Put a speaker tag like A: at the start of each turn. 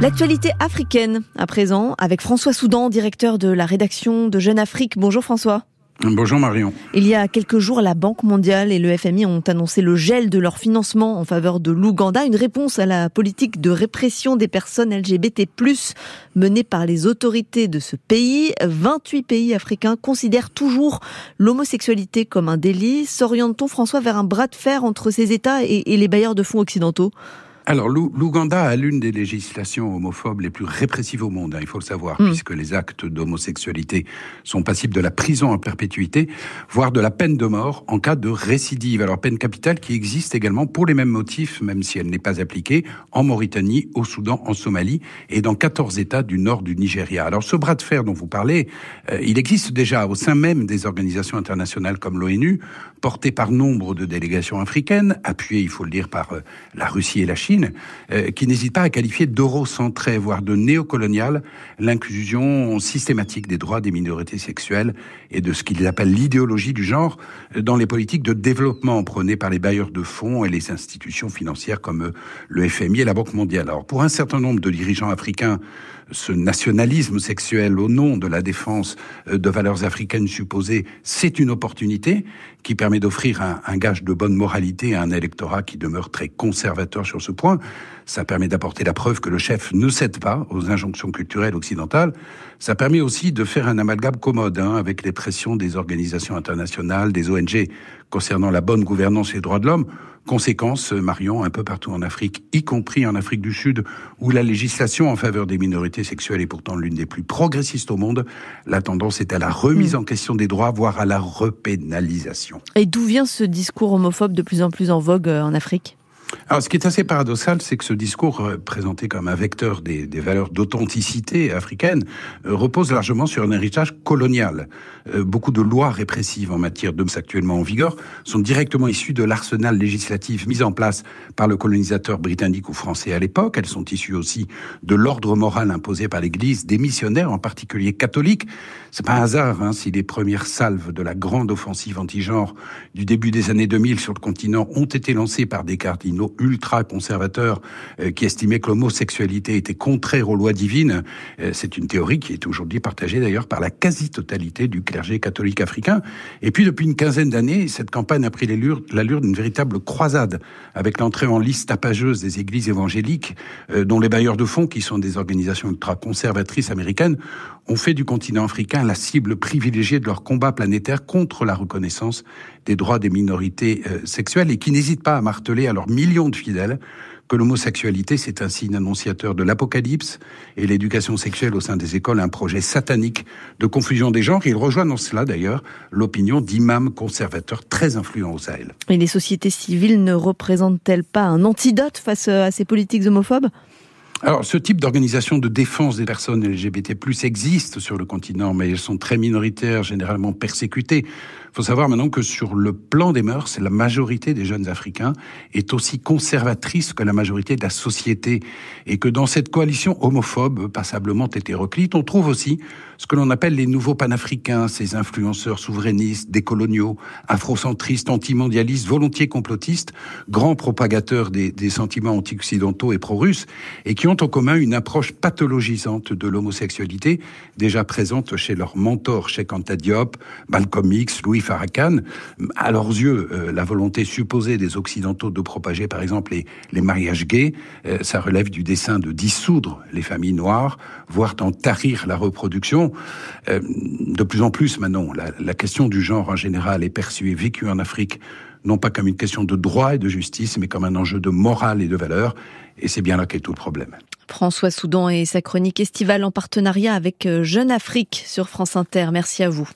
A: L'actualité africaine, à présent, avec François Soudan, directeur de la rédaction de Jeune Afrique. Bonjour François.
B: Bonjour Marion.
A: Il y a quelques jours, la Banque mondiale et le FMI ont annoncé le gel de leur financement en faveur de l'Ouganda, une réponse à la politique de répression des personnes LGBT+, menée par les autorités de ce pays. 28 pays africains considèrent toujours l'homosexualité comme un délit. S'oriente-t-on, François, vers un bras de fer entre ces États et les bailleurs de fonds occidentaux?
B: Alors, l'Ouganda a l'une des législations homophobes les plus répressives au monde, hein, il faut le savoir, hmm. puisque les actes d'homosexualité sont passibles de la prison en perpétuité, voire de la peine de mort en cas de récidive. Alors, peine capitale qui existe également pour les mêmes motifs, même si elle n'est pas appliquée, en Mauritanie, au Soudan, en Somalie et dans 14 États du nord du Nigeria. Alors, ce bras de fer dont vous parlez, euh, il existe déjà au sein même des organisations internationales comme l'ONU, porté par nombre de délégations africaines, appuyées, il faut le dire, par euh, la Russie et la Chine, euh, qui n'hésite pas à qualifier d'eurocentré, voire de néocolonial, l'inclusion systématique des droits des minorités sexuelles et de ce qu'ils appellent l'idéologie du genre dans les politiques de développement prônées par les bailleurs de fonds et les institutions financières comme euh, le FMI et la Banque mondiale. Alors, pour un certain nombre de dirigeants africains, ce nationalisme sexuel au nom de la défense euh, de valeurs africaines supposées, c'est une opportunité qui permet d'offrir un, un, gage de bonne moralité à un électorat qui demeure très conservateur sur ce point. Ça permet d'apporter la preuve que le chef ne cède pas aux injonctions culturelles occidentales. Ça permet aussi de faire un amalgame commode hein, avec les pressions des organisations internationales, des ONG concernant la bonne gouvernance et les droits de l'homme. Conséquence, Marion, un peu partout en Afrique, y compris en Afrique du Sud, où la législation en faveur des minorités sexuelles est pourtant l'une des plus progressistes au monde, la tendance est à la remise hmm. en question des droits, voire à la repénalisation.
A: Et d'où vient ce discours homophobe de plus en plus en vogue euh, en Afrique?
B: Alors, ce qui est assez paradoxal, c'est que ce discours euh, présenté comme un vecteur des, valeurs d'authenticité africaine euh, repose largement sur un héritage colonial. Euh, beaucoup de lois répressives en matière d'hommes actuellement en vigueur sont directement issues de l'arsenal législatif mis en place par le colonisateur britannique ou français à l'époque. Elles sont issues aussi de l'ordre moral imposé par l'Église, des missionnaires, en particulier catholiques. C'est pas un hasard hein, si les premières salves de la grande offensive anti-genre du début des années 2000 sur le continent ont été lancées par des cardinaux ultra-conservateurs euh, qui estimaient que l'homosexualité était contraire aux lois divines. Euh, c'est une théorie qui est aujourd'hui partagée d'ailleurs par la quasi-totalité du clergé catholique africain. Et puis depuis une quinzaine d'années, cette campagne a pris l'allure d'une véritable croisade avec l'entrée en liste tapageuse des églises évangéliques euh, dont les bailleurs de fonds, qui sont des organisations ultra-conservatrices américaines, ont fait du continent africain la cible privilégiée de leur combat planétaire contre la reconnaissance des droits des minorités sexuelles et qui n'hésitent pas à marteler à leurs millions de fidèles que l'homosexualité, c'est un signe annonciateur de l'apocalypse et l'éducation sexuelle au sein des écoles, un projet satanique de confusion des genres. Il rejoint dans cela, d'ailleurs, l'opinion d'imams conservateurs très influents au Sahel.
A: Et les sociétés civiles ne représentent-elles pas un antidote face à ces politiques homophobes?
B: Alors, ce type d'organisation de défense des personnes LGBT+ existe sur le continent, mais elles sont très minoritaires, généralement persécutées. Il faut savoir maintenant que sur le plan des mœurs, la majorité des jeunes Africains est aussi conservatrice que la majorité de la société, et que dans cette coalition homophobe, passablement hétéroclite, on trouve aussi ce que l'on appelle les nouveaux panafricains, ces influenceurs souverainistes, décoloniaux, afrocentristes, antimondialistes, volontiers complotistes, grands propagateurs des, sentiments anti-occidentaux et pro-russes, et qui ont en commun une approche pathologisante de l'homosexualité, déjà présente chez leurs mentors, Anta Diop, Malcolm X, Louis Farrakhan. À leurs yeux, euh, la volonté supposée des Occidentaux de propager, par exemple, les, mariages gays, euh, ça relève du dessein de dissoudre les familles noires, voire d'en tarir la reproduction. Euh, de plus en plus, maintenant, la, la question du genre en général est perçue et vécue en Afrique non pas comme une question de droit et de justice, mais comme un enjeu de morale et de valeur. Et c'est bien là qu'est tout le problème.
A: François Soudan et sa chronique estivale en partenariat avec Jeune Afrique sur France Inter. Merci à vous.